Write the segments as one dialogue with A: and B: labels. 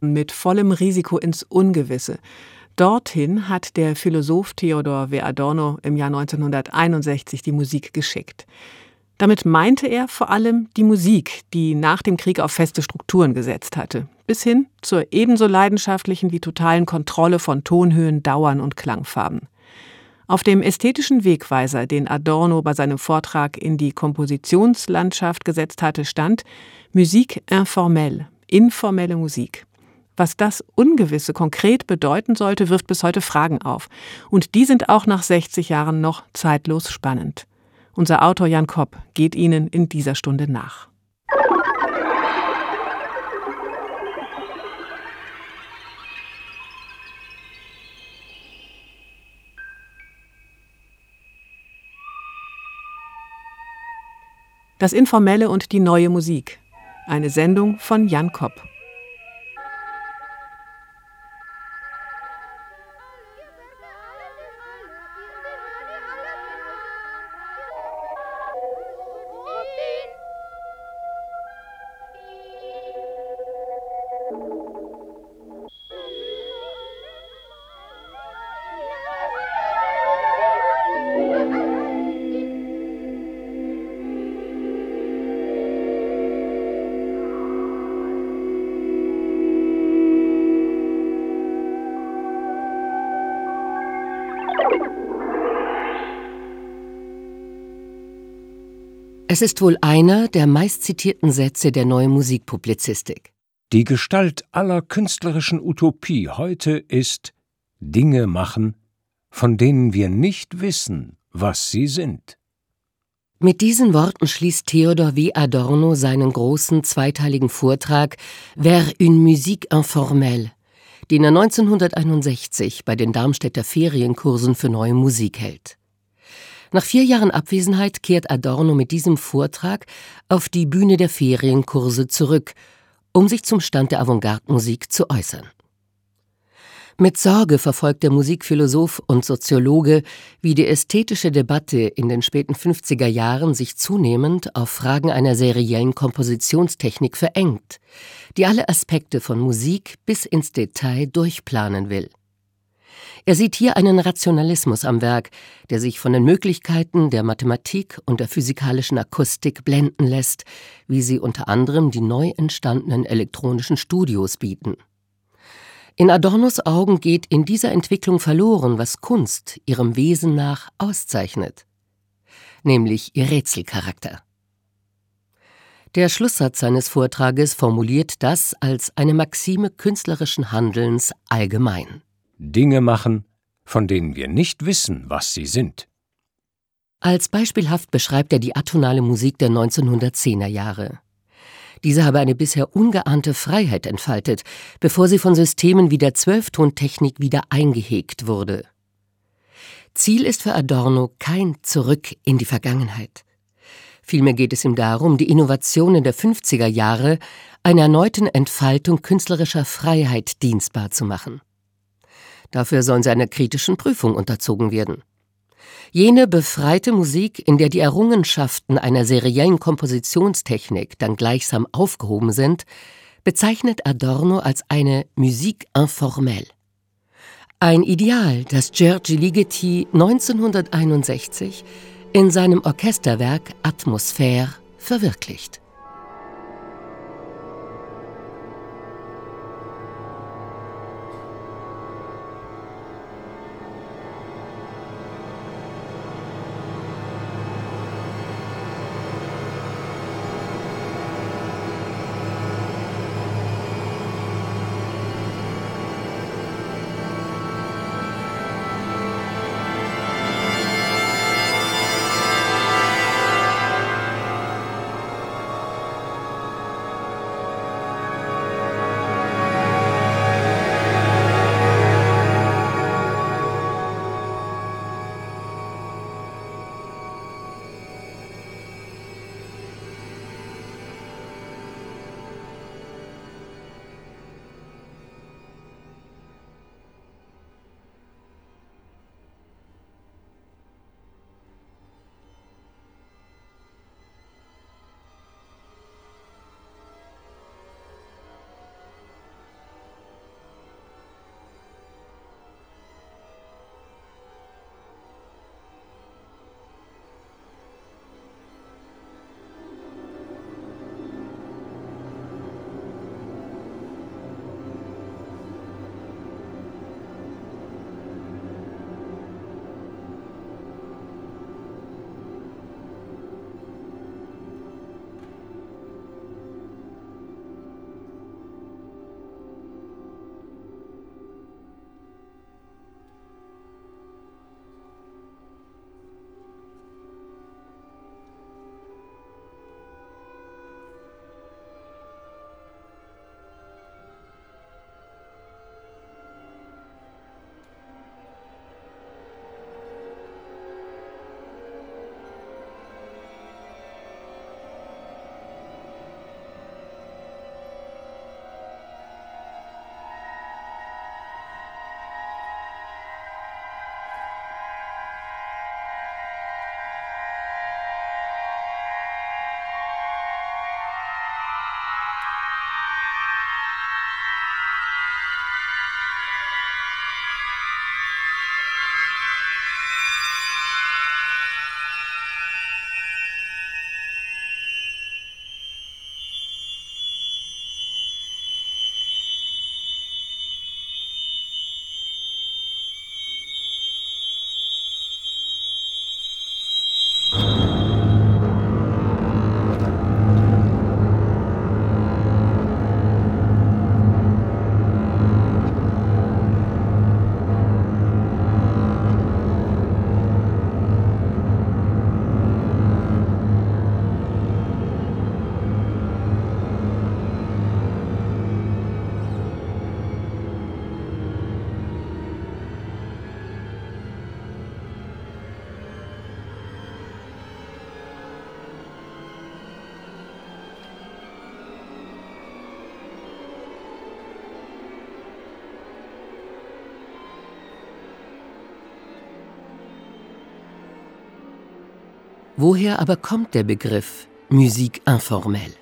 A: mit vollem Risiko ins Ungewisse. Dorthin hat der Philosoph Theodor W. Adorno im Jahr 1961 die Musik geschickt. Damit meinte er vor allem die Musik, die nach dem Krieg auf feste Strukturen gesetzt hatte, bis hin zur ebenso leidenschaftlichen wie totalen Kontrolle von Tonhöhen, Dauern und Klangfarben. Auf dem ästhetischen Wegweiser, den Adorno bei seinem Vortrag in die Kompositionslandschaft gesetzt hatte, stand Musik informelle, informelle Musik. Was das Ungewisse konkret bedeuten sollte, wirft bis heute Fragen auf. Und die sind auch nach 60 Jahren noch zeitlos spannend. Unser Autor Jan Kopp geht Ihnen in dieser Stunde nach. Das Informelle und die neue Musik. Eine Sendung von Jan Kopp.
B: Es ist wohl einer der meistzitierten Sätze der neuen Musikpublizistik.
C: Die Gestalt aller künstlerischen Utopie heute ist Dinge machen, von denen wir nicht wissen, was sie sind.
B: Mit diesen Worten schließt Theodor W. Adorno seinen großen zweiteiligen Vortrag Vers une musique informelle, den er 1961 bei den Darmstädter Ferienkursen für neue Musik hält. Nach vier Jahren Abwesenheit kehrt Adorno mit diesem Vortrag auf die Bühne der Ferienkurse zurück, um sich zum Stand der Avantgarde-Musik zu äußern. Mit Sorge verfolgt der Musikphilosoph und Soziologe, wie die ästhetische Debatte in den späten 50er Jahren sich zunehmend auf Fragen einer seriellen Kompositionstechnik verengt, die alle Aspekte von Musik bis ins Detail durchplanen will. Er sieht hier einen Rationalismus am Werk, der sich von den Möglichkeiten der Mathematik und der physikalischen Akustik blenden lässt, wie sie unter anderem die neu entstandenen elektronischen Studios bieten. In Adornos Augen geht in dieser Entwicklung verloren, was Kunst ihrem Wesen nach auszeichnet, nämlich ihr Rätselcharakter. Der Schlusssatz seines Vortrages formuliert das als eine Maxime künstlerischen Handelns allgemein.
C: Dinge machen, von denen wir nicht wissen, was sie sind.
B: Als beispielhaft beschreibt er die atonale Musik der 1910er Jahre. Diese habe eine bisher ungeahnte Freiheit entfaltet, bevor sie von Systemen wie der Zwölftontechnik wieder eingehegt wurde. Ziel ist für Adorno kein Zurück in die Vergangenheit. Vielmehr geht es ihm darum, die Innovationen der 50er Jahre einer erneuten Entfaltung künstlerischer Freiheit dienstbar zu machen. Dafür sollen sie einer kritischen Prüfung unterzogen werden. Jene befreite Musik, in der die Errungenschaften einer seriellen Kompositionstechnik dann gleichsam aufgehoben sind, bezeichnet Adorno als eine Musique informelle. Ein Ideal, das Giorgi Ligeti 1961 in seinem Orchesterwerk Atmosphäre verwirklicht. Woher aber kommt der Begriff Musik informelle?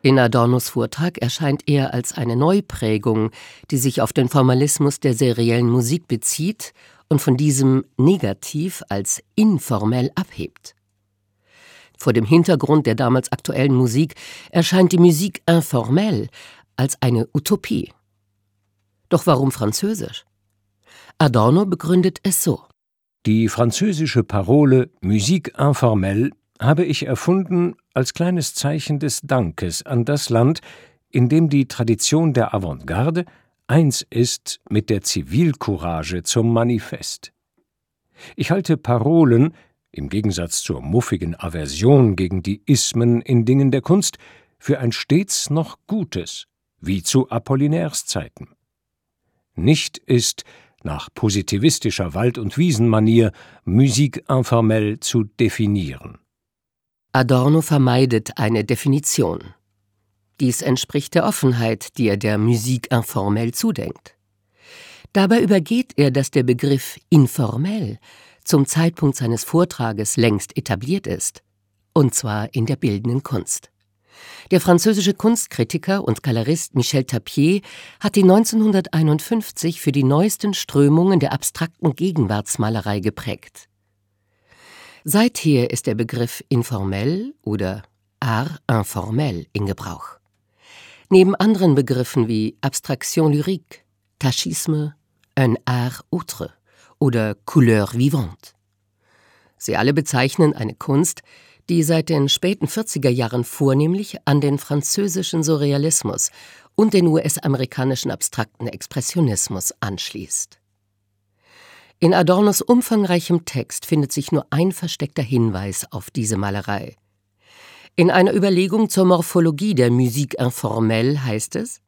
B: In Adornos Vortrag erscheint er als eine Neuprägung, die sich auf den Formalismus der seriellen Musik bezieht und von diesem negativ als informell abhebt. Vor dem Hintergrund der damals aktuellen Musik erscheint die Musik informell als eine Utopie. Doch warum Französisch? Adorno begründet es so.
C: Die französische Parole Musique informelle habe ich erfunden als kleines Zeichen des Dankes an das Land, in dem die Tradition der Avantgarde eins ist mit der Zivilcourage zum Manifest. Ich halte Parolen, im Gegensatz zur muffigen Aversion gegen die Ismen in Dingen der Kunst, für ein stets noch Gutes, wie zu Apollinaires Zeiten. Nicht ist, nach positivistischer Wald- und Wiesenmanier, Musik informell zu definieren.
B: Adorno vermeidet eine Definition. Dies entspricht der Offenheit, die er der Musik informell zudenkt. Dabei übergeht er, dass der Begriff informell zum Zeitpunkt seines Vortrages längst etabliert ist, und zwar in der bildenden Kunst. Der französische Kunstkritiker und Galerist Michel Tapier hat ihn 1951 für die neuesten Strömungen der abstrakten Gegenwartsmalerei geprägt. Seither ist der Begriff informell oder art informell in Gebrauch. Neben anderen Begriffen wie Abstraction lyrique, Tachisme, un art outre oder Couleur vivante. Sie alle bezeichnen eine Kunst, die seit den späten 40er Jahren vornehmlich an den französischen Surrealismus und den US-amerikanischen abstrakten Expressionismus anschließt. In Adornos umfangreichem Text findet sich nur ein versteckter Hinweis auf diese Malerei. In einer Überlegung zur Morphologie der Musik informelle heißt es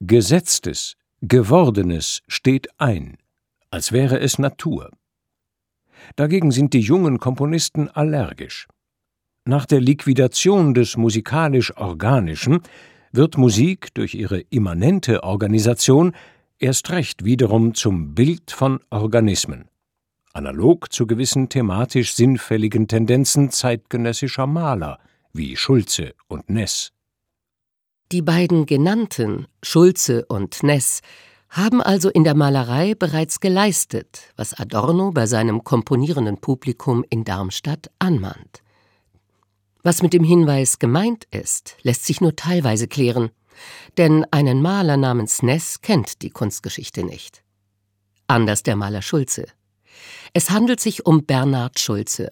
C: Gesetztes, Gewordenes steht ein, als wäre es Natur. Dagegen sind die jungen Komponisten allergisch. Nach der Liquidation des musikalisch-organischen wird Musik durch ihre immanente Organisation erst recht wiederum zum Bild von Organismen, analog zu gewissen thematisch sinnfälligen Tendenzen zeitgenössischer Maler wie Schulze und Ness.
B: Die beiden genannten, Schulze und Ness, haben also in der Malerei bereits geleistet, was Adorno bei seinem komponierenden Publikum in Darmstadt anmahnt. Was mit dem Hinweis gemeint ist, lässt sich nur teilweise klären denn einen Maler namens Ness kennt die Kunstgeschichte nicht. Anders der Maler Schulze. Es handelt sich um Bernhard Schulze,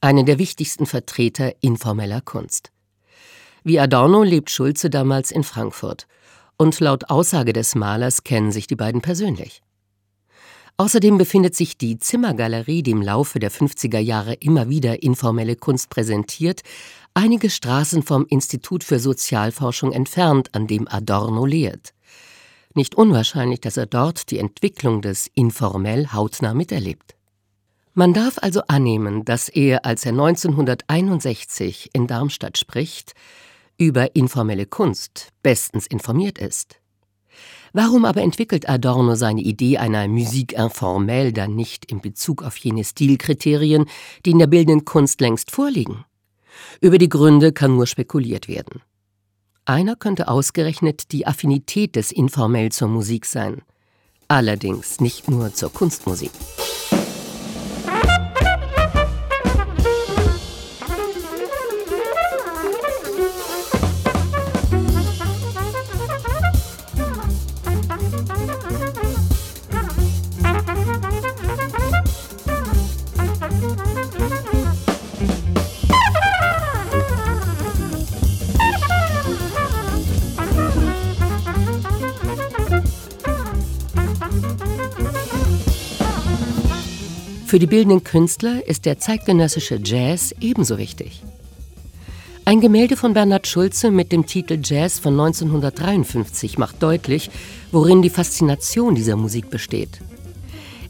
B: einen der wichtigsten Vertreter informeller Kunst. Wie Adorno lebt Schulze damals in Frankfurt und laut Aussage des Malers kennen sich die beiden persönlich. Außerdem befindet sich die Zimmergalerie, die im Laufe der 50er Jahre immer wieder informelle Kunst präsentiert, einige Straßen vom Institut für Sozialforschung entfernt, an dem Adorno lehrt. Nicht unwahrscheinlich, dass er dort die Entwicklung des informell hautnah miterlebt. Man darf also annehmen, dass er, als er 1961 in Darmstadt spricht, über informelle Kunst bestens informiert ist. Warum aber entwickelt Adorno seine Idee einer Musik informelle dann nicht in Bezug auf jene Stilkriterien, die in der bildenden Kunst längst vorliegen? Über die Gründe kann nur spekuliert werden. Einer könnte ausgerechnet die Affinität des Informell zur Musik sein. Allerdings nicht nur zur Kunstmusik. Für die bildenden Künstler ist der zeitgenössische Jazz ebenso wichtig. Ein Gemälde von Bernhard Schulze mit dem Titel Jazz von 1953 macht deutlich, worin die Faszination dieser Musik besteht.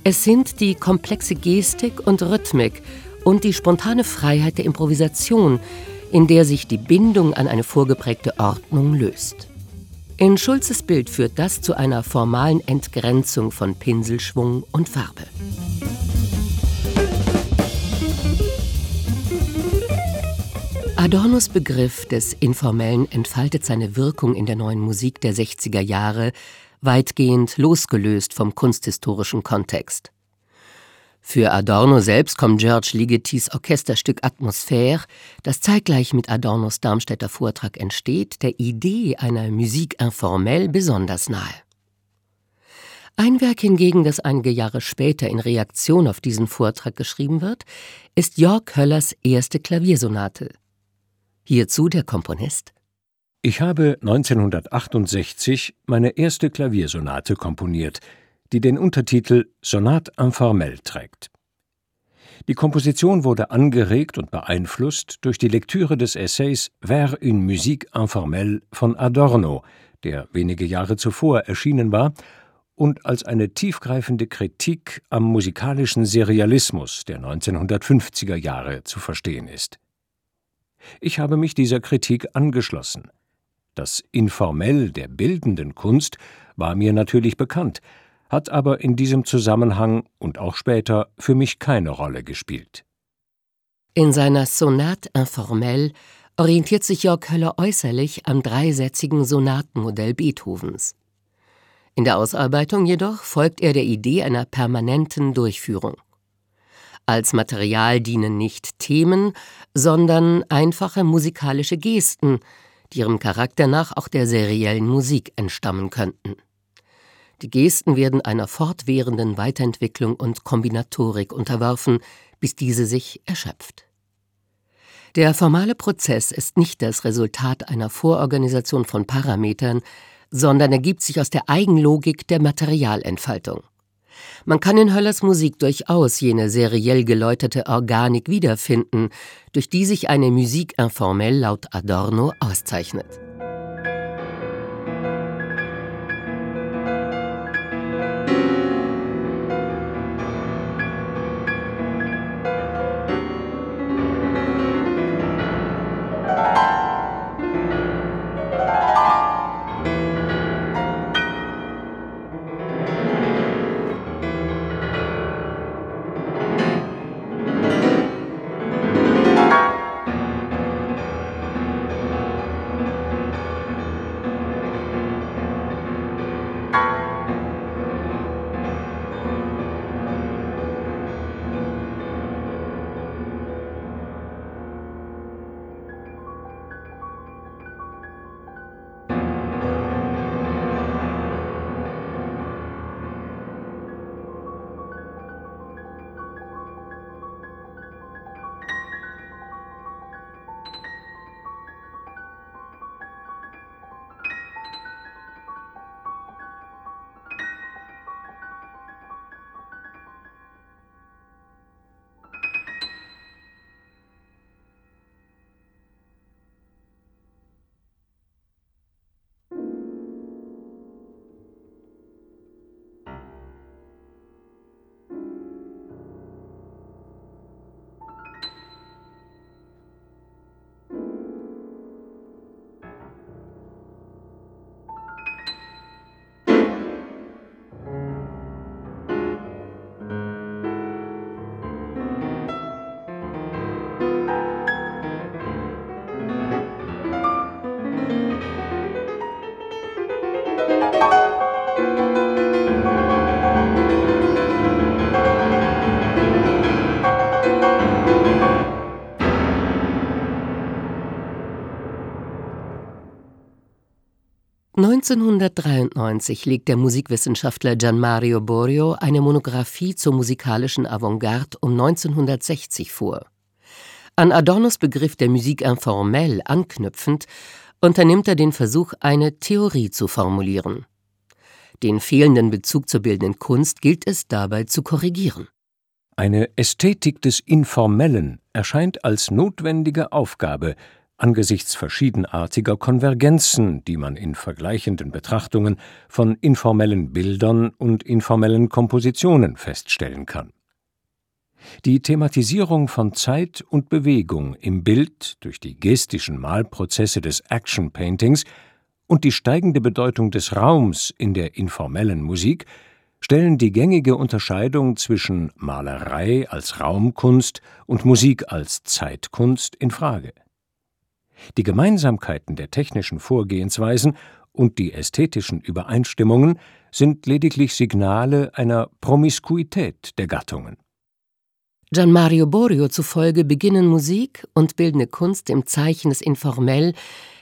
B: Es sind die komplexe Gestik und Rhythmik und die spontane Freiheit der Improvisation, in der sich die Bindung an eine vorgeprägte Ordnung löst. In Schulzes Bild führt das zu einer formalen Entgrenzung von Pinselschwung und Farbe. Adornos Begriff des Informellen entfaltet seine Wirkung in der neuen Musik der 60er Jahre, weitgehend losgelöst vom kunsthistorischen Kontext. Für Adorno selbst kommt George Ligetis Orchesterstück Atmosphäre, das zeitgleich mit Adornos Darmstädter Vortrag entsteht, der Idee einer Musik informelle besonders nahe. Ein Werk hingegen, das einige Jahre später in Reaktion auf diesen Vortrag geschrieben wird, ist Jörg Höllers erste Klaviersonate. Hierzu der Komponist.
C: Ich habe 1968 meine erste Klaviersonate komponiert, die den Untertitel Sonate informelle trägt. Die Komposition wurde angeregt und beeinflusst durch die Lektüre des Essays Vers une musique informelle von Adorno, der wenige Jahre zuvor erschienen war und als eine tiefgreifende Kritik am musikalischen Serialismus der 1950er Jahre zu verstehen ist. Ich habe mich dieser Kritik angeschlossen. Das Informell der bildenden Kunst war mir natürlich bekannt, hat aber in diesem Zusammenhang und auch später für mich keine Rolle gespielt.
B: In seiner Sonate informelle orientiert sich Jörg Höller äußerlich am dreisätzigen Sonatenmodell Beethovens. In der Ausarbeitung jedoch folgt er der Idee einer permanenten Durchführung. Als Material dienen nicht Themen, sondern einfache musikalische Gesten, die ihrem Charakter nach auch der seriellen Musik entstammen könnten. Die Gesten werden einer fortwährenden Weiterentwicklung und Kombinatorik unterworfen, bis diese sich erschöpft. Der formale Prozess ist nicht das Resultat einer Vororganisation von Parametern, sondern ergibt sich aus der Eigenlogik der Materialentfaltung. Man kann in Höllers Musik durchaus jene seriell geläuterte Organik wiederfinden, durch die sich eine Musik informelle laut Adorno auszeichnet. 1993 legt der Musikwissenschaftler Gianmario Borio eine Monographie zur musikalischen Avantgarde um 1960 vor. An Adornos Begriff der Musik informelle anknüpfend, unternimmt er den Versuch, eine Theorie zu formulieren. Den fehlenden Bezug zur bildenden Kunst gilt es dabei zu korrigieren.
C: Eine Ästhetik des Informellen erscheint als notwendige Aufgabe angesichts verschiedenartiger Konvergenzen, die man in vergleichenden Betrachtungen von informellen Bildern und informellen Kompositionen feststellen kann. Die Thematisierung von Zeit und Bewegung im Bild durch die gestischen Malprozesse des Action Paintings und die steigende Bedeutung des Raums in der informellen Musik stellen die gängige Unterscheidung zwischen Malerei als Raumkunst und Musik als Zeitkunst in Frage Die Gemeinsamkeiten der technischen Vorgehensweisen und die ästhetischen Übereinstimmungen sind lediglich Signale einer Promiskuität der Gattungen.
B: Gian Mario Borio zufolge beginnen Musik und bildende Kunst im Zeichen des Informell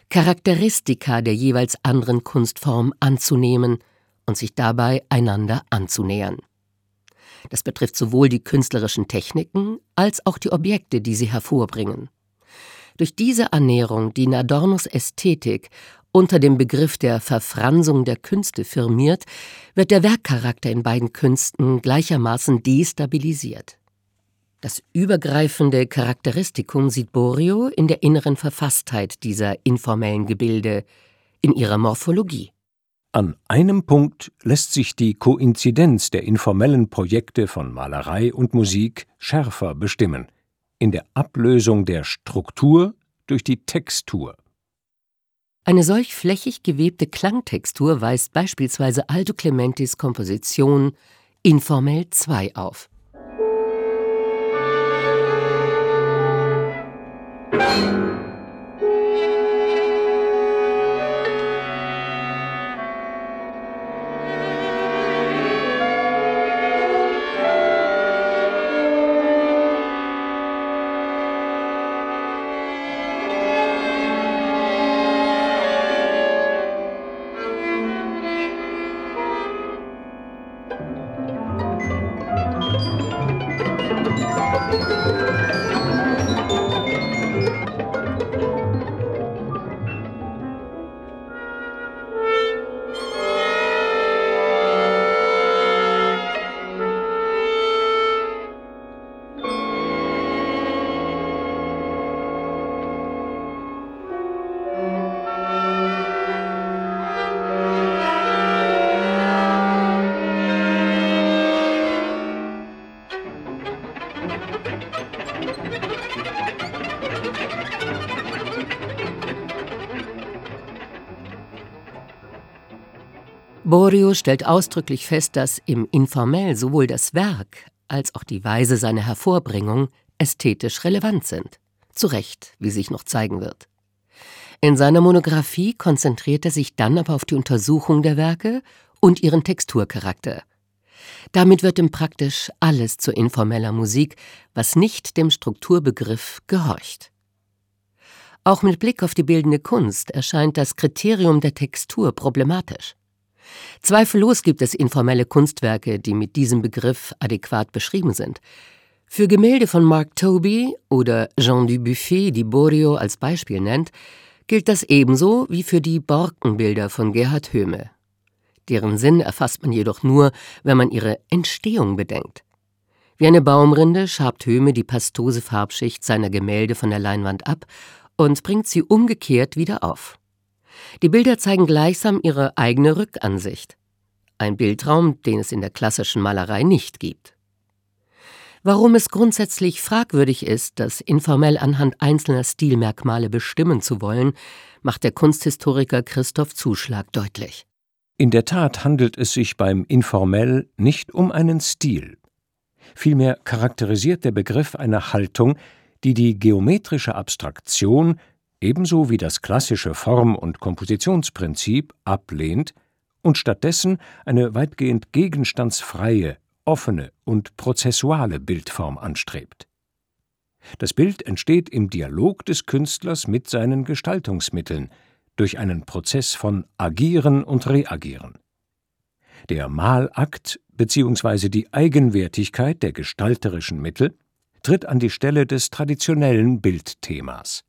B: Charakteristika der jeweils anderen Kunstform anzunehmen und sich dabei einander anzunähern. Das betrifft sowohl die künstlerischen Techniken als auch die Objekte, die sie hervorbringen. Durch diese Annäherung, die in Adornos Ästhetik unter dem Begriff der Verfransung der Künste firmiert, wird der Werkcharakter in beiden Künsten gleichermaßen destabilisiert. Das übergreifende Charakteristikum sieht Borio in der inneren Verfasstheit dieser informellen Gebilde, in ihrer Morphologie.
C: An einem Punkt lässt sich die Koinzidenz der informellen Projekte von Malerei und Musik schärfer bestimmen, in der Ablösung der Struktur durch die Textur.
B: Eine solch flächig gewebte Klangtextur weist beispielsweise Aldo Clementis Komposition Informell 2 auf. Borio stellt ausdrücklich fest, dass im Informell sowohl das Werk als auch die Weise seiner Hervorbringung ästhetisch relevant sind. Zu Recht, wie sich noch zeigen wird. In seiner Monographie konzentriert er sich dann aber auf die Untersuchung der Werke und ihren Texturcharakter. Damit wird ihm praktisch alles zu informeller Musik, was nicht dem Strukturbegriff gehorcht. Auch mit Blick auf die bildende Kunst erscheint das Kriterium der Textur problematisch. Zweifellos gibt es informelle Kunstwerke, die mit diesem Begriff adäquat beschrieben sind. Für Gemälde von Mark Toby oder Jean Dubuffet, die Borio als Beispiel nennt, gilt das ebenso wie für die Borkenbilder von Gerhard Höhme. Deren Sinn erfasst man jedoch nur, wenn man ihre Entstehung bedenkt. Wie eine Baumrinde schabt Höhme die pastose Farbschicht seiner Gemälde von der Leinwand ab und bringt sie umgekehrt wieder auf. Die Bilder zeigen gleichsam ihre eigene Rückansicht. Ein Bildraum, den es in der klassischen Malerei nicht gibt. Warum es grundsätzlich fragwürdig ist, das informell anhand einzelner Stilmerkmale bestimmen zu wollen, macht der Kunsthistoriker Christoph Zuschlag deutlich.
C: In der Tat handelt es sich beim Informell nicht um einen Stil. Vielmehr charakterisiert der Begriff eine Haltung, die die geometrische Abstraktion ebenso wie das klassische Form- und Kompositionsprinzip ablehnt und stattdessen eine weitgehend gegenstandsfreie, offene und prozessuale Bildform anstrebt. Das Bild entsteht im Dialog des Künstlers mit seinen Gestaltungsmitteln, durch einen Prozess von Agieren und Reagieren. Der Malakt bzw. die Eigenwertigkeit der gestalterischen Mittel tritt an die Stelle des traditionellen Bildthemas.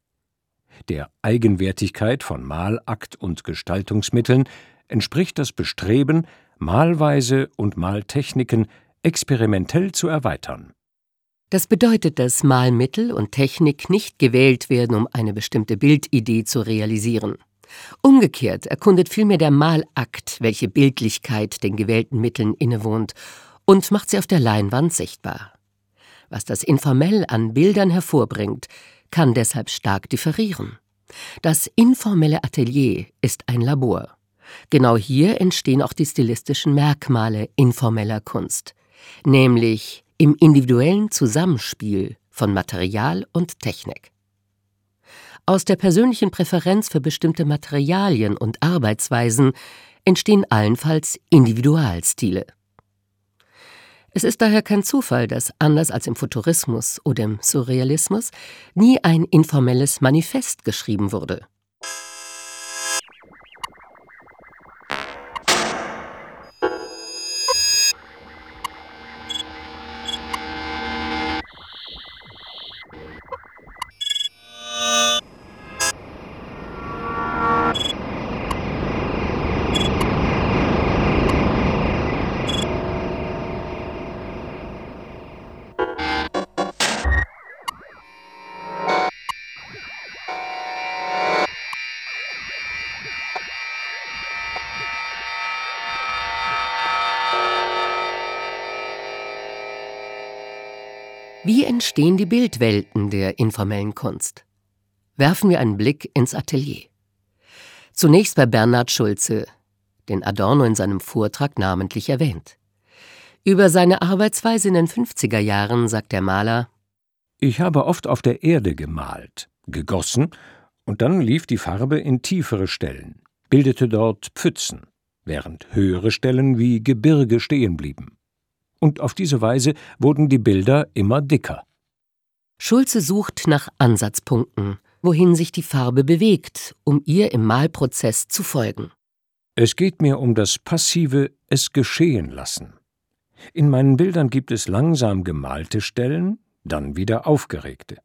C: Der Eigenwertigkeit von Malakt und Gestaltungsmitteln entspricht das Bestreben, Malweise und Maltechniken experimentell zu erweitern.
B: Das bedeutet, dass Malmittel und Technik nicht gewählt werden, um eine bestimmte Bildidee zu realisieren. Umgekehrt erkundet vielmehr der Malakt, welche Bildlichkeit den gewählten Mitteln innewohnt, und macht sie auf der Leinwand sichtbar. Was das informell an Bildern hervorbringt, kann deshalb stark differieren. Das informelle Atelier ist ein Labor. Genau hier entstehen auch die stilistischen Merkmale informeller Kunst, nämlich im individuellen Zusammenspiel von Material und Technik. Aus der persönlichen Präferenz für bestimmte Materialien und Arbeitsweisen entstehen allenfalls Individualstile. Es ist daher kein Zufall, dass anders als im Futurismus oder im Surrealismus nie ein informelles Manifest geschrieben wurde. Entstehen die Bildwelten der informellen Kunst? Werfen wir einen Blick ins Atelier. Zunächst bei Bernhard Schulze, den Adorno in seinem Vortrag namentlich erwähnt. Über seine Arbeitsweise in den 50er Jahren sagt der Maler:
C: Ich habe oft auf der Erde gemalt, gegossen, und dann lief die Farbe in tiefere Stellen, bildete dort Pfützen, während höhere Stellen wie Gebirge stehen blieben und auf diese Weise wurden die Bilder immer dicker.
B: Schulze sucht nach Ansatzpunkten, wohin sich die Farbe bewegt, um ihr im Malprozess zu folgen.
C: Es geht mir um das passive Es geschehen lassen. In meinen Bildern gibt es langsam gemalte Stellen, dann wieder aufgeregte.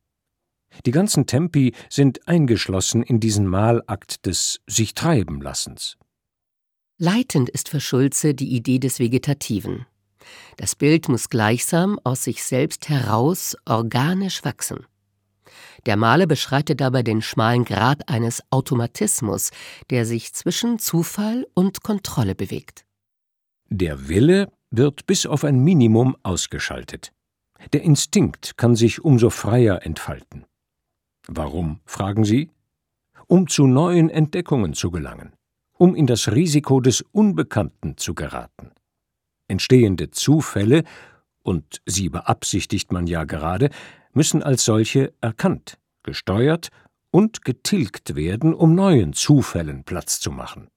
C: Die ganzen Tempi sind eingeschlossen in diesen Malakt des sich treiben lassens.
B: Leitend ist für Schulze die Idee des Vegetativen. Das Bild muss gleichsam aus sich selbst heraus organisch wachsen. Der Maler beschreitet dabei den schmalen Grat eines Automatismus, der sich zwischen Zufall und Kontrolle bewegt.
C: Der Wille wird bis auf ein Minimum ausgeschaltet. Der Instinkt kann sich umso freier entfalten. Warum, fragen Sie? Um zu neuen Entdeckungen zu gelangen, um in das Risiko des Unbekannten zu geraten entstehende Zufälle, und sie beabsichtigt man ja gerade, müssen als solche erkannt, gesteuert und getilgt werden, um neuen Zufällen Platz zu machen,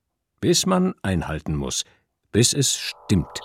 C: bis man einhalten muss, bis es stimmt.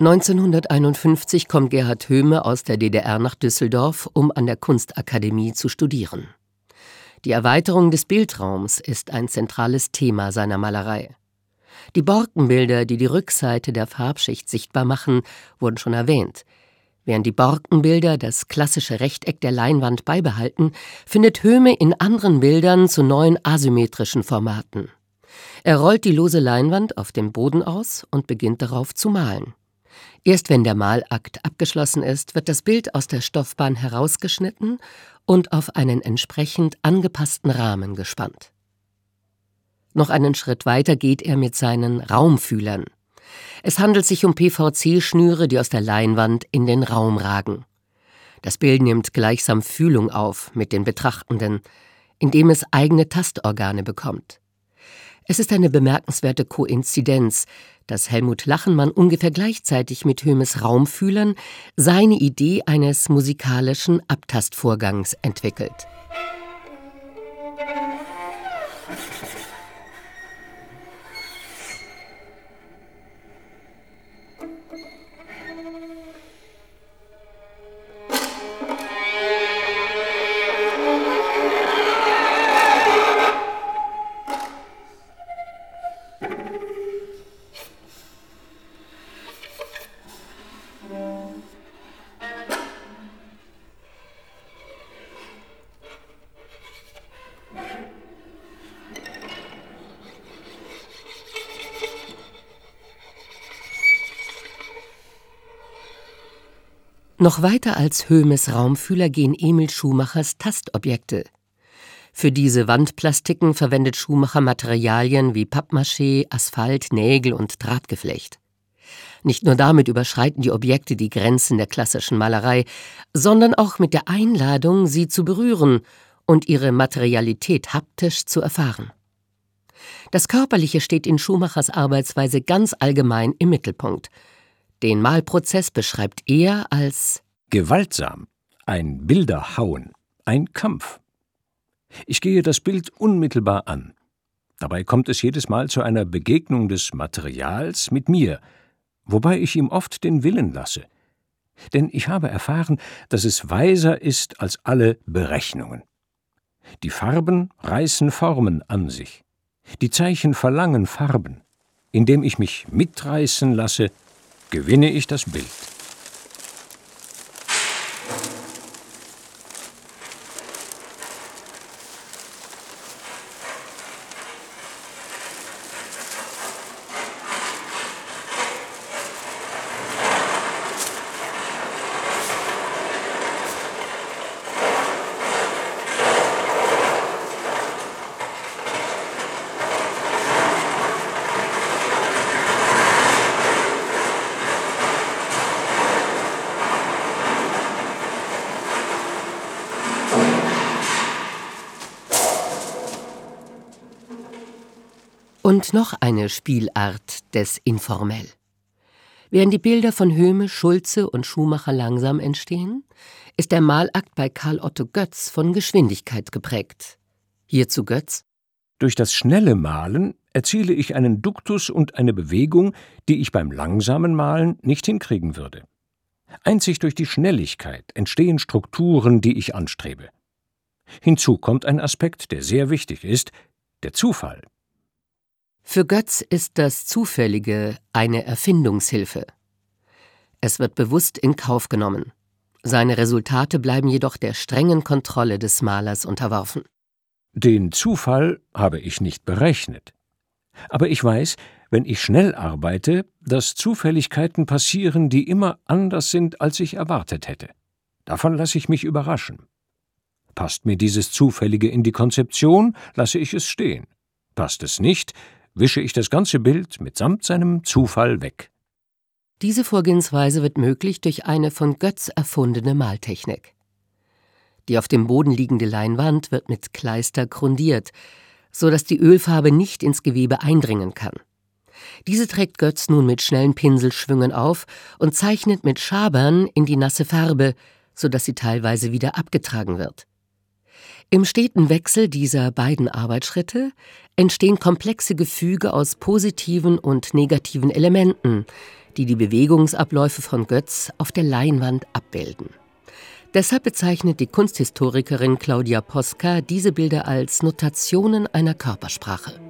B: (1951) kommt Gerhard Höhme aus der DDR nach Düsseldorf, um an der Kunstakademie zu studieren. Die Erweiterung des Bildraums ist ein zentrales Thema seiner Malerei. Die Borkenbilder, die die Rückseite der Farbschicht sichtbar machen, wurden schon erwähnt. Während die Borkenbilder das klassische Rechteck der Leinwand beibehalten, findet Höhme in anderen Bildern zu neuen asymmetrischen Formaten. Er rollt die lose Leinwand auf dem Boden aus und beginnt darauf zu malen. Erst wenn der Malakt abgeschlossen ist, wird das Bild aus der Stoffbahn herausgeschnitten und auf einen entsprechend angepassten Rahmen gespannt. Noch einen Schritt weiter geht er mit seinen Raumfühlern. Es handelt sich um PVC-Schnüre, die aus der Leinwand in den Raum ragen. Das Bild nimmt gleichsam Fühlung auf mit den Betrachtenden, indem es eigene Tastorgane bekommt. Es ist eine bemerkenswerte Koinzidenz, dass Helmut Lachenmann ungefähr gleichzeitig mit Höhmes Raumfühlern seine Idee eines musikalischen Abtastvorgangs entwickelt. Noch weiter als Höhmes Raumfühler gehen Emil Schumachers Tastobjekte. Für diese Wandplastiken verwendet Schumacher Materialien wie Pappmaché, Asphalt, Nägel und Drahtgeflecht. Nicht nur damit überschreiten die Objekte die Grenzen der klassischen Malerei, sondern auch mit der Einladung, sie zu berühren und ihre Materialität haptisch zu erfahren. Das Körperliche steht in Schumachers Arbeitsweise ganz allgemein im Mittelpunkt. Den Malprozess beschreibt er als
C: gewaltsam, ein Bilderhauen, ein Kampf. Ich gehe das Bild unmittelbar an. Dabei kommt es jedes Mal zu einer Begegnung des Materials mit mir, wobei ich ihm oft den Willen lasse. Denn ich habe erfahren, dass es weiser ist als alle Berechnungen. Die Farben reißen Formen an sich. Die Zeichen verlangen Farben. Indem ich mich mitreißen lasse, gewinne ich das Bild.
B: Und noch eine Spielart des Informell. Während die Bilder von Höhme, Schulze und Schumacher langsam entstehen, ist der Malakt bei Karl Otto Götz von Geschwindigkeit geprägt. Hierzu Götz
C: Durch das schnelle Malen erziele ich einen Duktus und eine Bewegung, die ich beim langsamen Malen nicht hinkriegen würde. Einzig durch die Schnelligkeit entstehen Strukturen, die ich anstrebe. Hinzu kommt ein Aspekt, der sehr wichtig ist, der Zufall.
B: Für Götz ist das Zufällige eine Erfindungshilfe. Es wird bewusst in Kauf genommen. Seine Resultate bleiben jedoch der strengen Kontrolle des Malers unterworfen.
C: Den Zufall habe ich nicht berechnet. Aber ich weiß, wenn ich schnell arbeite, dass Zufälligkeiten passieren, die immer anders sind, als ich erwartet hätte. Davon lasse ich mich überraschen. Passt mir dieses Zufällige in die Konzeption, lasse ich es stehen. Passt es nicht, wische ich das ganze Bild mitsamt seinem Zufall weg.
B: Diese Vorgehensweise wird möglich durch eine von Götz erfundene Maltechnik. Die auf dem Boden liegende Leinwand wird mit Kleister grundiert, so dass die Ölfarbe nicht ins Gewebe eindringen kann. Diese trägt Götz nun mit schnellen Pinselschwüngen auf und zeichnet mit Schabern in die nasse Farbe, so dass sie teilweise wieder abgetragen wird. Im steten Wechsel dieser beiden Arbeitsschritte entstehen komplexe Gefüge aus positiven und negativen Elementen, die die Bewegungsabläufe von Götz auf der Leinwand abbilden. Deshalb bezeichnet die Kunsthistorikerin Claudia Posca diese Bilder als Notationen einer Körpersprache.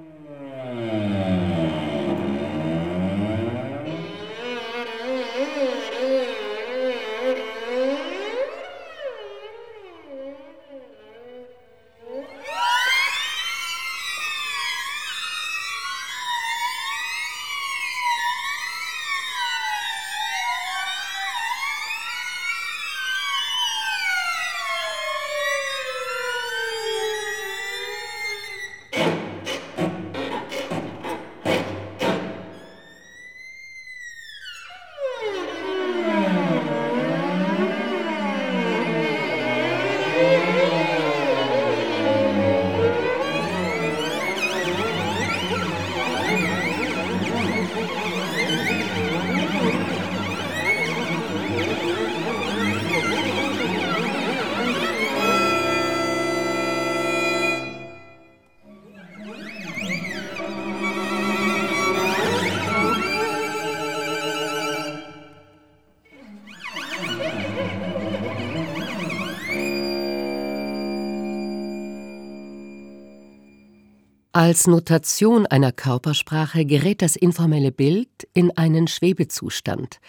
B: Als Notation einer Körpersprache gerät das informelle Bild in einen Schwebezustand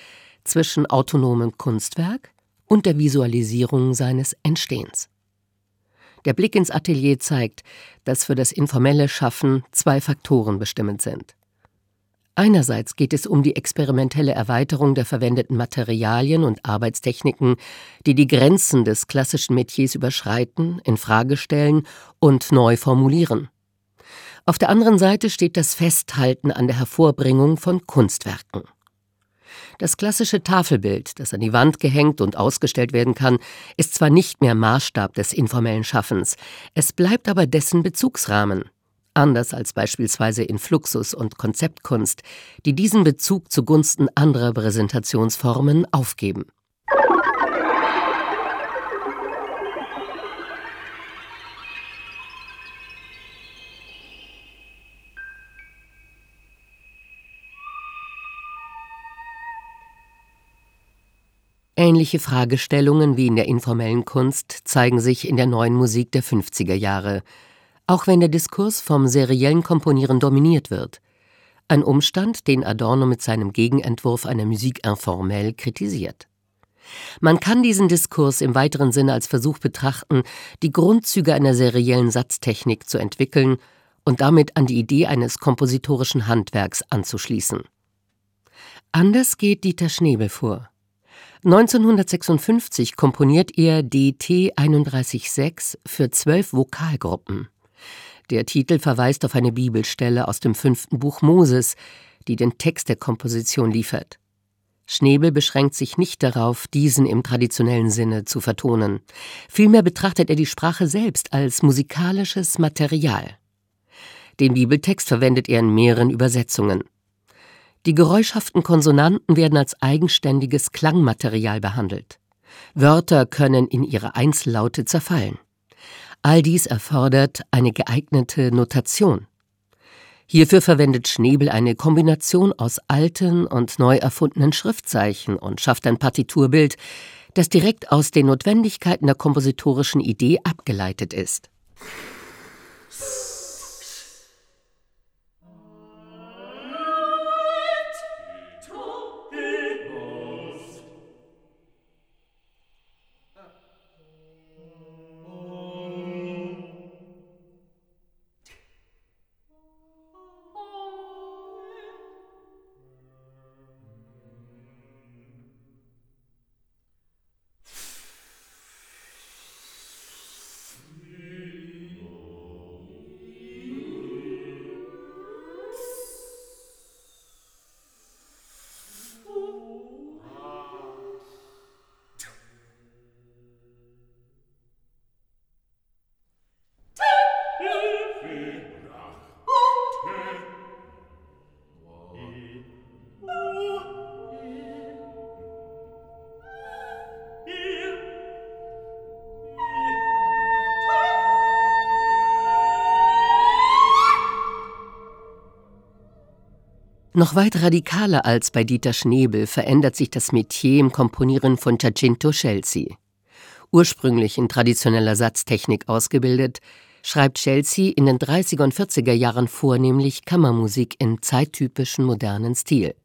B: zwischen autonomem Kunstwerk und der Visualisierung seines Entstehens. Der Blick ins Atelier zeigt, dass für das informelle Schaffen zwei Faktoren bestimmend sind. Einerseits geht es um die experimentelle Erweiterung der verwendeten Materialien und Arbeitstechniken, die die Grenzen des klassischen Metiers überschreiten, in Frage stellen und neu formulieren. Auf der anderen Seite steht das Festhalten an der Hervorbringung von Kunstwerken. Das klassische Tafelbild, das an die Wand gehängt und ausgestellt werden kann, ist zwar nicht mehr Maßstab des informellen Schaffens, es bleibt aber dessen Bezugsrahmen anders als beispielsweise in Fluxus und Konzeptkunst, die diesen Bezug zugunsten anderer Präsentationsformen aufgeben. Ähnliche Fragestellungen wie in der informellen Kunst zeigen sich in der neuen Musik der 50er Jahre, auch wenn der Diskurs vom seriellen Komponieren dominiert wird. Ein Umstand, den Adorno mit seinem Gegenentwurf einer Musik informelle kritisiert. Man kann diesen Diskurs im weiteren Sinne als Versuch betrachten, die Grundzüge einer seriellen Satztechnik zu entwickeln und damit an die Idee eines kompositorischen Handwerks anzuschließen. Anders geht Dieter Schnebel vor. 1956 komponiert er DT 316 für zwölf Vokalgruppen. Der Titel verweist auf eine Bibelstelle aus dem fünften Buch Moses, die den Text der Komposition liefert. Schnebel beschränkt sich nicht darauf, diesen im traditionellen Sinne zu vertonen. Vielmehr betrachtet er die Sprache selbst als musikalisches Material. Den Bibeltext verwendet er in mehreren Übersetzungen. Die geräuschhaften Konsonanten werden als eigenständiges Klangmaterial behandelt. Wörter können in ihre Einzellaute zerfallen. All dies erfordert eine geeignete Notation. Hierfür verwendet Schnebel eine Kombination aus alten und neu erfundenen Schriftzeichen und schafft ein Partiturbild, das direkt aus den Notwendigkeiten der kompositorischen Idee abgeleitet ist. Noch weit radikaler als bei Dieter Schnebel verändert sich das Metier im Komponieren von Giacinto Chelsea. Ursprünglich in traditioneller Satztechnik ausgebildet, schreibt Chelsea in den 30er und 40er Jahren vornehmlich Kammermusik in zeittypischen modernen Stil.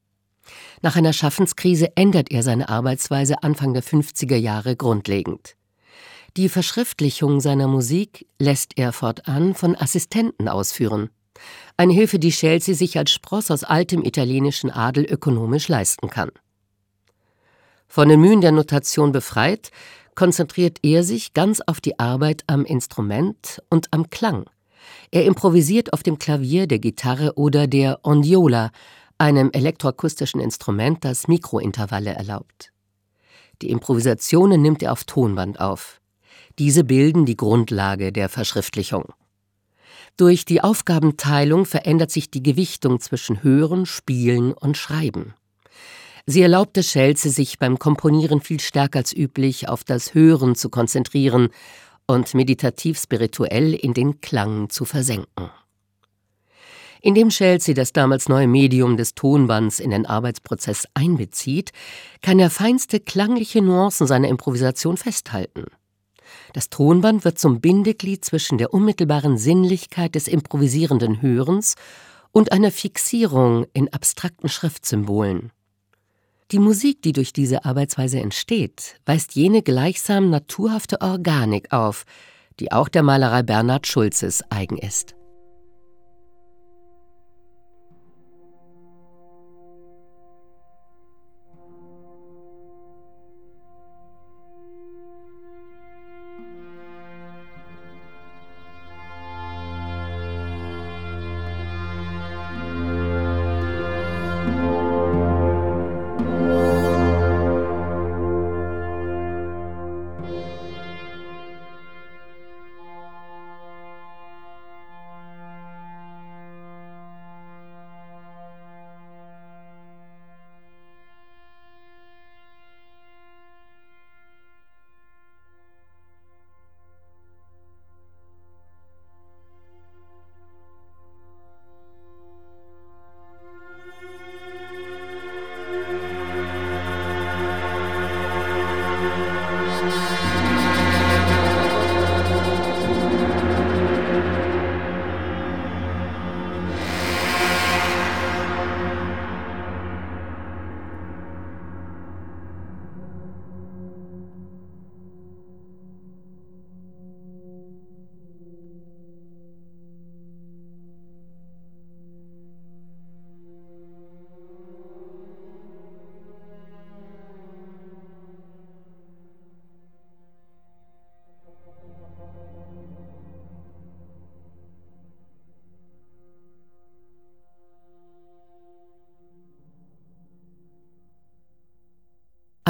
B: Nach einer Schaffenskrise ändert er seine Arbeitsweise Anfang der 50er Jahre grundlegend. Die Verschriftlichung seiner Musik lässt er fortan von Assistenten ausführen. Eine Hilfe, die Chelsea sich als Spross aus altem italienischen Adel ökonomisch leisten kann. Von den Mühen der Notation befreit, konzentriert er sich ganz auf die Arbeit am Instrument und am Klang. Er improvisiert auf dem Klavier, der Gitarre oder der Ondiola, einem elektroakustischen Instrument, das Mikrointervalle erlaubt. Die Improvisationen nimmt er auf Tonband auf. Diese bilden die Grundlage der Verschriftlichung. Durch die Aufgabenteilung verändert sich die Gewichtung zwischen Hören, Spielen und Schreiben. Sie erlaubte Schelze, sich beim Komponieren viel stärker als üblich auf das Hören zu konzentrieren und meditativ-spirituell in den Klang zu versenken. Indem Chelsea das damals neue Medium des Tonbands in den Arbeitsprozess einbezieht, kann er feinste klangliche Nuancen seiner Improvisation festhalten. Das Tonband wird zum Bindeglied zwischen der unmittelbaren Sinnlichkeit des improvisierenden Hörens und einer Fixierung in abstrakten Schriftsymbolen. Die Musik, die durch diese Arbeitsweise entsteht, weist jene gleichsam naturhafte Organik auf, die auch der Malerei Bernhard Schulzes eigen ist.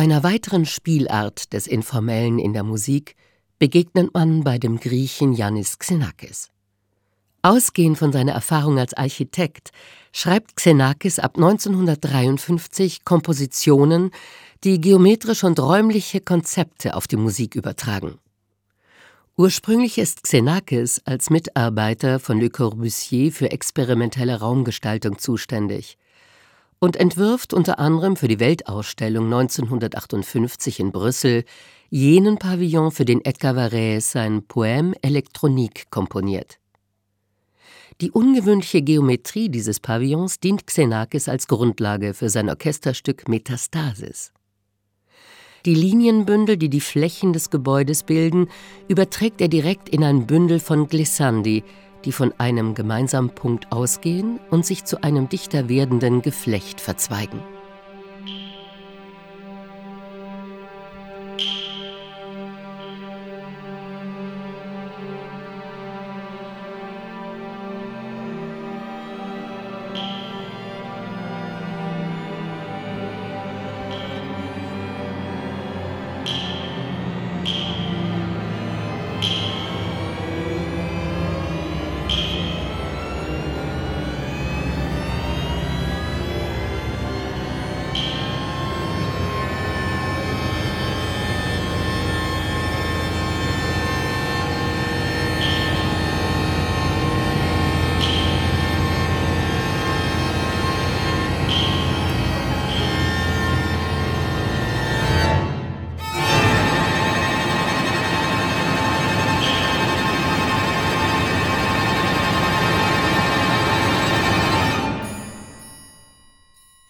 B: Einer weiteren Spielart des Informellen in der Musik begegnet man bei dem Griechen Yannis Xenakis. Ausgehend von seiner Erfahrung als Architekt schreibt Xenakis ab 1953 Kompositionen, die geometrische und räumliche Konzepte auf die Musik übertragen. Ursprünglich ist Xenakis als Mitarbeiter von Le Corbusier für experimentelle Raumgestaltung zuständig und entwirft unter anderem für die Weltausstellung 1958 in Brüssel jenen Pavillon, für den Edgar Varese sein Poème Elektronik komponiert. Die ungewöhnliche Geometrie dieses Pavillons dient Xenakis als Grundlage für sein Orchesterstück Metastasis. Die Linienbündel, die die Flächen des Gebäudes bilden, überträgt er direkt in ein Bündel von Glissandi, die von einem gemeinsamen Punkt ausgehen und sich zu einem dichter werdenden Geflecht verzweigen.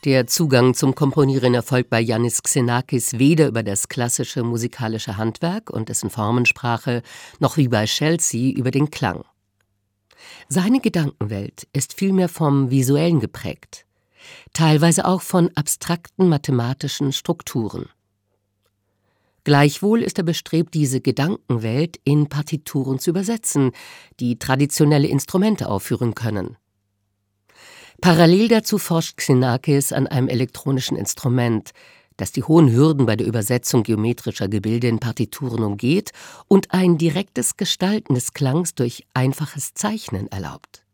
B: Der Zugang zum Komponieren erfolgt bei Yannis Xenakis weder über das klassische musikalische Handwerk und dessen Formensprache, noch wie bei Chelsea über den Klang. Seine Gedankenwelt ist vielmehr vom Visuellen geprägt, teilweise auch von abstrakten mathematischen Strukturen. Gleichwohl ist er bestrebt, diese Gedankenwelt in Partituren zu übersetzen, die traditionelle Instrumente aufführen können. Parallel dazu forscht Xenakis an einem elektronischen Instrument, das die hohen Hürden bei der Übersetzung geometrischer Gebilde in Partituren umgeht und ein direktes Gestalten des Klangs durch einfaches Zeichnen erlaubt.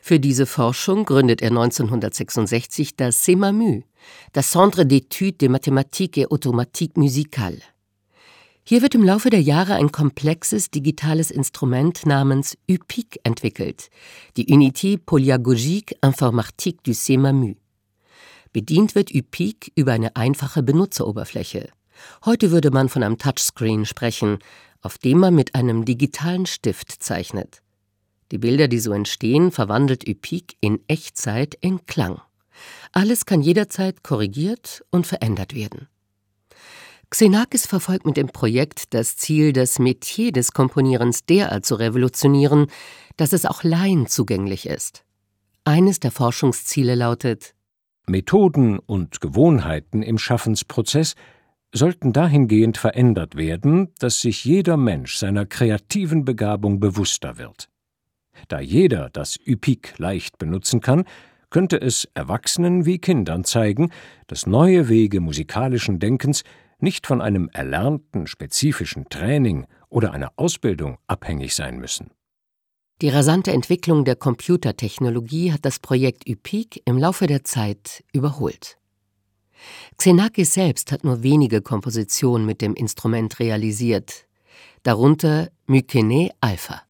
B: Für diese Forschung gründet er 1966 das CEMAMU, das Centre d'études de mathématiques et automatique musicale. Hier wird im Laufe der Jahre ein komplexes digitales Instrument namens UPIC entwickelt, die Unité Polyagogique Informatique du CMAMU. Bedient wird UPIC über eine einfache Benutzeroberfläche. Heute würde man von einem Touchscreen sprechen, auf dem man mit einem digitalen Stift zeichnet. Die Bilder, die so entstehen, verwandelt UPIC in Echtzeit in Klang. Alles kann jederzeit korrigiert und verändert werden. Xenakis verfolgt mit dem Projekt das Ziel, das Metier des Komponierens derart zu revolutionieren, dass es auch Laien zugänglich ist. Eines der Forschungsziele lautet
C: Methoden und Gewohnheiten im Schaffensprozess sollten dahingehend verändert werden, dass sich jeder Mensch seiner kreativen Begabung bewusster wird. Da jeder das Üpik leicht benutzen kann, könnte es Erwachsenen wie Kindern zeigen, dass neue Wege musikalischen Denkens nicht von einem erlernten spezifischen Training oder einer Ausbildung abhängig sein müssen.
B: Die rasante Entwicklung der Computertechnologie hat das Projekt UPIC im Laufe der Zeit überholt. Xenakis selbst hat nur wenige Kompositionen mit dem Instrument realisiert, darunter Mykene Alpha.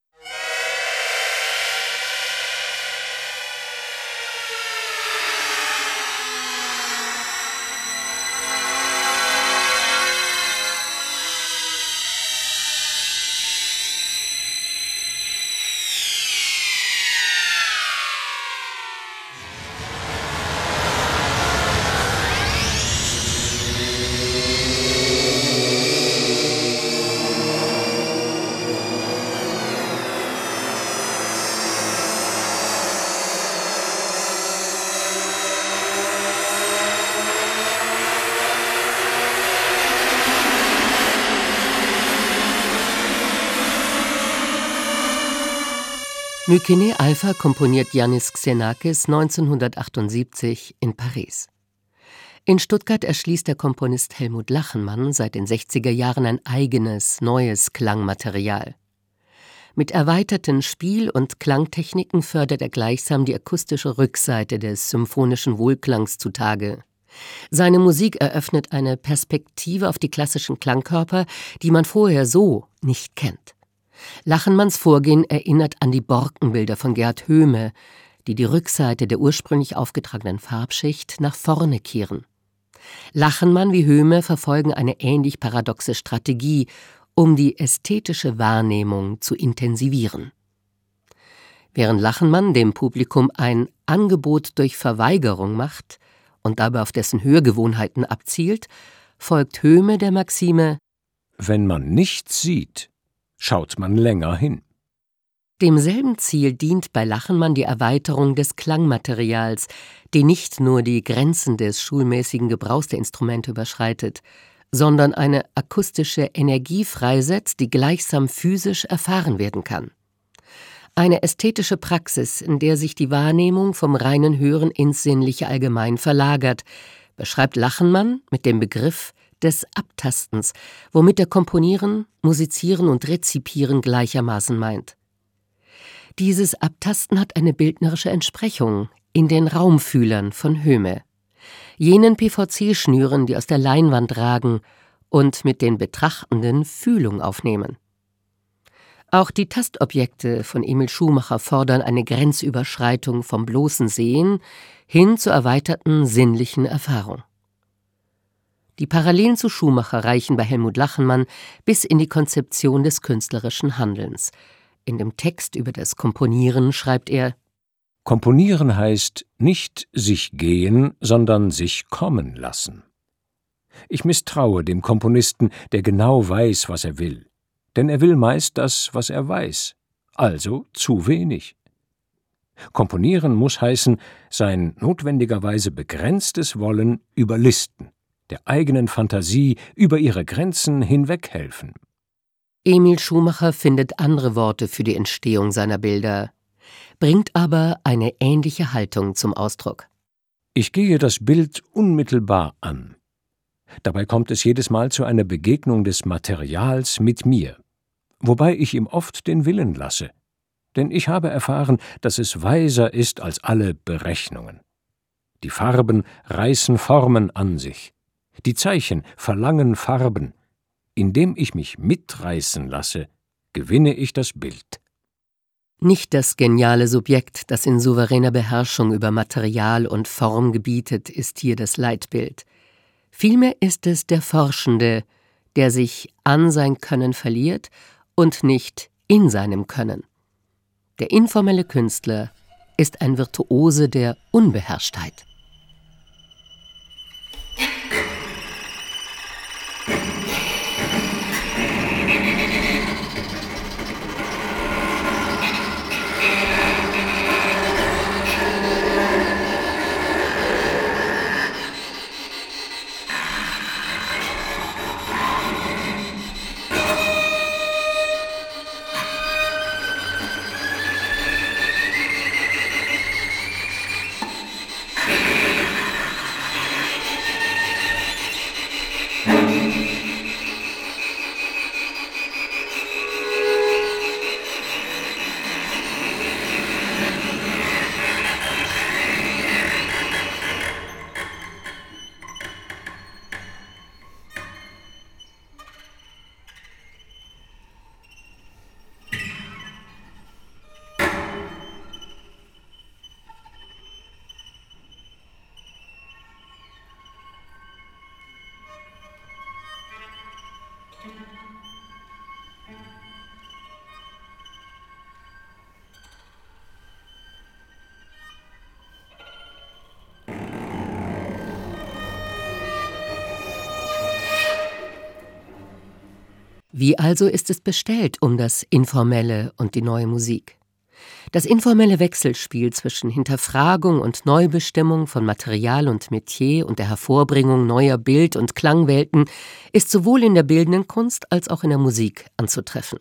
B: Mykene Alpha komponiert Yannis Xenakis 1978 in Paris. In Stuttgart erschließt der Komponist Helmut Lachenmann seit den 60er Jahren ein eigenes, neues Klangmaterial. Mit erweiterten Spiel- und Klangtechniken fördert er gleichsam die akustische Rückseite des symphonischen Wohlklangs zutage. Seine Musik eröffnet eine Perspektive auf die klassischen Klangkörper, die man vorher so nicht kennt. Lachenmanns Vorgehen erinnert an die Borkenbilder von Gerd Höhme, die die Rückseite der ursprünglich aufgetragenen Farbschicht nach vorne kehren. Lachenmann wie Höhme verfolgen eine ähnlich paradoxe Strategie, um die ästhetische Wahrnehmung zu intensivieren. Während Lachenmann dem Publikum ein Angebot durch Verweigerung macht und dabei auf dessen Hörgewohnheiten abzielt, folgt Höhme der Maxime
C: Wenn man nichts sieht, schaut man länger hin.
B: Demselben Ziel dient bei Lachenmann die Erweiterung des Klangmaterials, die nicht nur die Grenzen des schulmäßigen Gebrauchs der Instrumente überschreitet, sondern eine akustische Energie freisetzt, die gleichsam physisch erfahren werden kann. Eine ästhetische Praxis, in der sich die Wahrnehmung vom reinen Hören ins Sinnliche allgemein verlagert, beschreibt Lachenmann mit dem Begriff des Abtastens, womit er Komponieren, Musizieren und Rezipieren gleichermaßen meint. Dieses Abtasten hat eine bildnerische Entsprechung in den Raumfühlern von Höhme, jenen PVC-Schnüren, die aus der Leinwand ragen und mit den Betrachtenden Fühlung aufnehmen. Auch die Tastobjekte von Emil Schumacher fordern eine Grenzüberschreitung vom bloßen Sehen hin zur erweiterten sinnlichen Erfahrung. Die Parallelen zu Schumacher reichen bei Helmut Lachenmann bis in die Konzeption des künstlerischen Handelns – in dem Text über das Komponieren schreibt er
C: Komponieren heißt nicht sich gehen, sondern sich kommen lassen. Ich misstraue dem Komponisten, der genau weiß, was er will, denn er will meist das, was er weiß, also zu wenig. Komponieren muss heißen, sein notwendigerweise begrenztes Wollen überlisten, der eigenen Fantasie über ihre Grenzen hinweghelfen.
B: Emil Schumacher findet andere Worte für die Entstehung seiner Bilder, bringt aber eine ähnliche Haltung zum Ausdruck.
C: Ich gehe das Bild unmittelbar an. Dabei kommt es jedes Mal zu einer Begegnung des Materials mit mir, wobei ich ihm oft den Willen lasse, denn ich habe erfahren, dass es weiser ist als alle Berechnungen. Die Farben reißen Formen an sich, die Zeichen verlangen Farben, indem ich mich mitreißen lasse, gewinne ich das Bild.
B: Nicht das geniale Subjekt, das in souveräner Beherrschung über Material und Form gebietet, ist hier das Leitbild. Vielmehr ist es der Forschende, der sich an sein Können verliert und nicht in seinem Können. Der informelle Künstler ist ein Virtuose der Unbeherrschtheit. Wie also ist es bestellt um das Informelle und die neue Musik? Das informelle Wechselspiel zwischen Hinterfragung und Neubestimmung von Material und Metier und der Hervorbringung neuer Bild- und Klangwelten ist sowohl in der bildenden Kunst als auch in der Musik anzutreffen.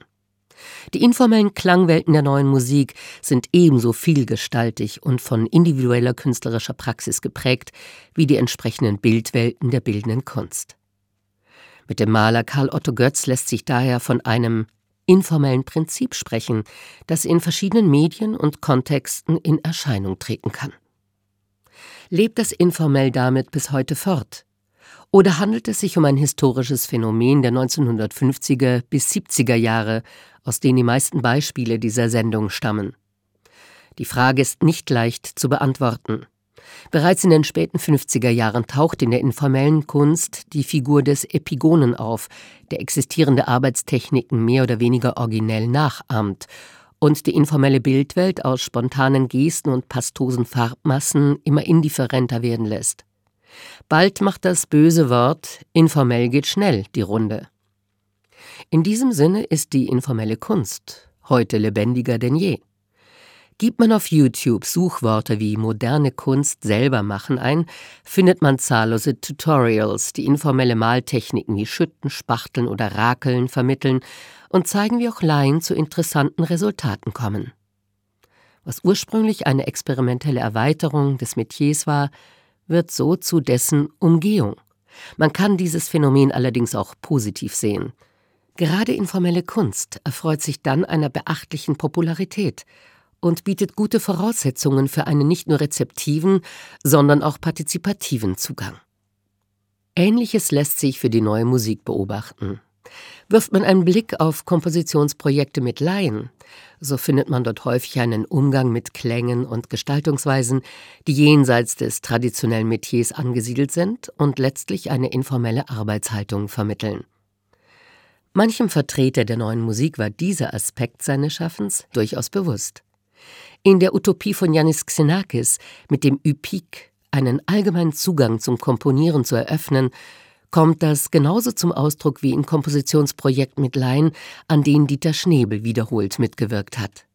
B: Die informellen Klangwelten der neuen Musik sind ebenso vielgestaltig und von individueller künstlerischer Praxis geprägt wie die entsprechenden Bildwelten der bildenden Kunst. Mit dem Maler Karl Otto Götz lässt sich daher von einem informellen Prinzip sprechen, das in verschiedenen Medien und Kontexten in Erscheinung treten kann. Lebt das informell damit bis heute fort? Oder handelt es sich um ein historisches Phänomen der 1950er bis 70er Jahre, aus denen die meisten Beispiele dieser Sendung stammen? Die Frage ist nicht leicht zu beantworten. Bereits in den späten 50er Jahren taucht in der informellen Kunst die Figur des Epigonen auf, der existierende Arbeitstechniken mehr oder weniger originell nachahmt und die informelle Bildwelt aus spontanen Gesten und pastosen Farbmassen immer indifferenter werden lässt. Bald macht das böse Wort informell geht schnell die Runde. In diesem Sinne ist die informelle Kunst heute lebendiger denn je. Gibt man auf YouTube Suchworte wie moderne Kunst selber machen ein, findet man zahllose Tutorials, die informelle Maltechniken wie Schütten, Spachteln oder Rakeln vermitteln und zeigen, wie auch Laien zu interessanten Resultaten kommen. Was ursprünglich eine experimentelle Erweiterung des Metiers war, wird so zu dessen Umgehung. Man kann dieses Phänomen allerdings auch positiv sehen. Gerade informelle Kunst erfreut sich dann einer beachtlichen Popularität und bietet gute Voraussetzungen für einen nicht nur rezeptiven, sondern auch partizipativen Zugang. Ähnliches lässt sich für die neue Musik beobachten. Wirft man einen Blick auf Kompositionsprojekte mit Laien, so findet man dort häufig einen Umgang mit Klängen und Gestaltungsweisen, die jenseits des traditionellen Metiers angesiedelt sind und letztlich eine informelle Arbeitshaltung vermitteln. Manchem Vertreter der neuen Musik war dieser Aspekt seines Schaffens durchaus bewusst. In der Utopie von Yannis Xenakis, mit dem Ypik einen allgemeinen Zugang zum Komponieren zu eröffnen, kommt das genauso zum Ausdruck wie im Kompositionsprojekt mit Laien, an denen Dieter Schnebel wiederholt mitgewirkt hat.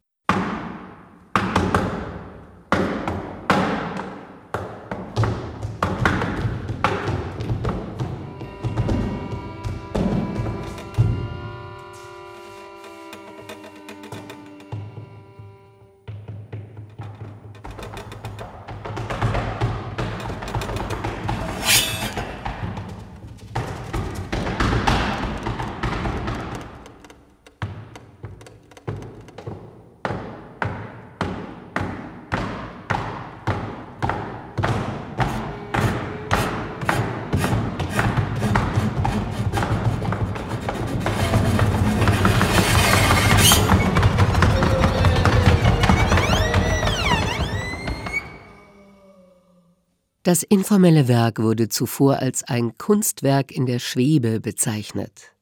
B: Informelle Werk wurde zuvor als ein Kunstwerk in der Schwebe bezeichnet.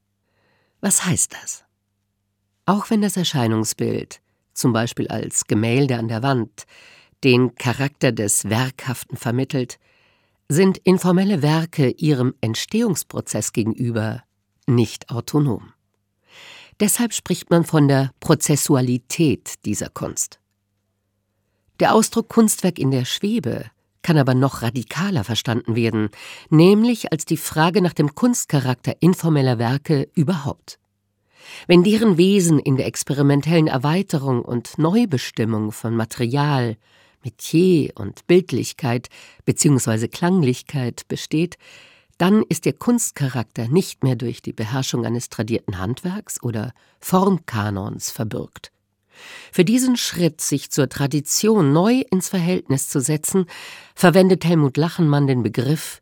B: Was heißt das? Auch wenn das Erscheinungsbild, zum Beispiel als Gemälde an der Wand, den Charakter des Werkhaften vermittelt, sind informelle Werke ihrem Entstehungsprozess gegenüber nicht autonom. Deshalb spricht man von der Prozessualität dieser Kunst. Der Ausdruck Kunstwerk in der Schwebe kann aber noch radikaler verstanden werden, nämlich als die Frage nach dem Kunstcharakter informeller Werke überhaupt. Wenn deren Wesen in der experimentellen Erweiterung und Neubestimmung von Material, Metier und Bildlichkeit bzw. Klanglichkeit besteht, dann ist der Kunstcharakter nicht mehr durch die Beherrschung eines tradierten Handwerks oder Formkanons verbürgt. Für diesen Schritt, sich zur Tradition neu ins Verhältnis zu setzen, verwendet Helmut Lachenmann den Begriff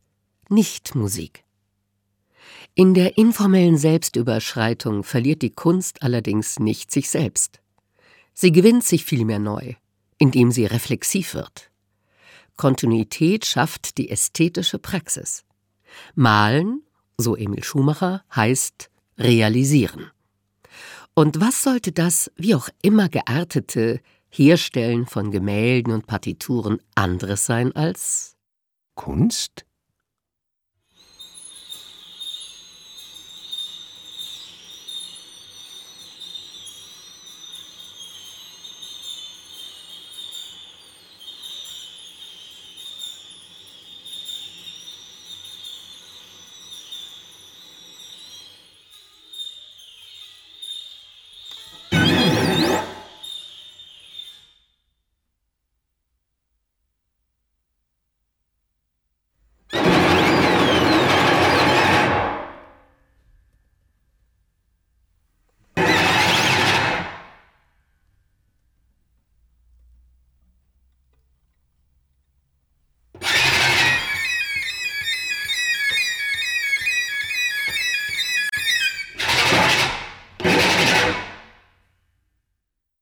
B: Nichtmusik. In der informellen Selbstüberschreitung verliert die Kunst allerdings nicht sich selbst. Sie gewinnt sich vielmehr neu, indem sie reflexiv wird. Kontinuität schafft die ästhetische Praxis. Malen, so Emil Schumacher, heißt realisieren. Und was sollte das, wie auch immer geartete, Herstellen von Gemälden und Partituren anderes sein als
C: Kunst?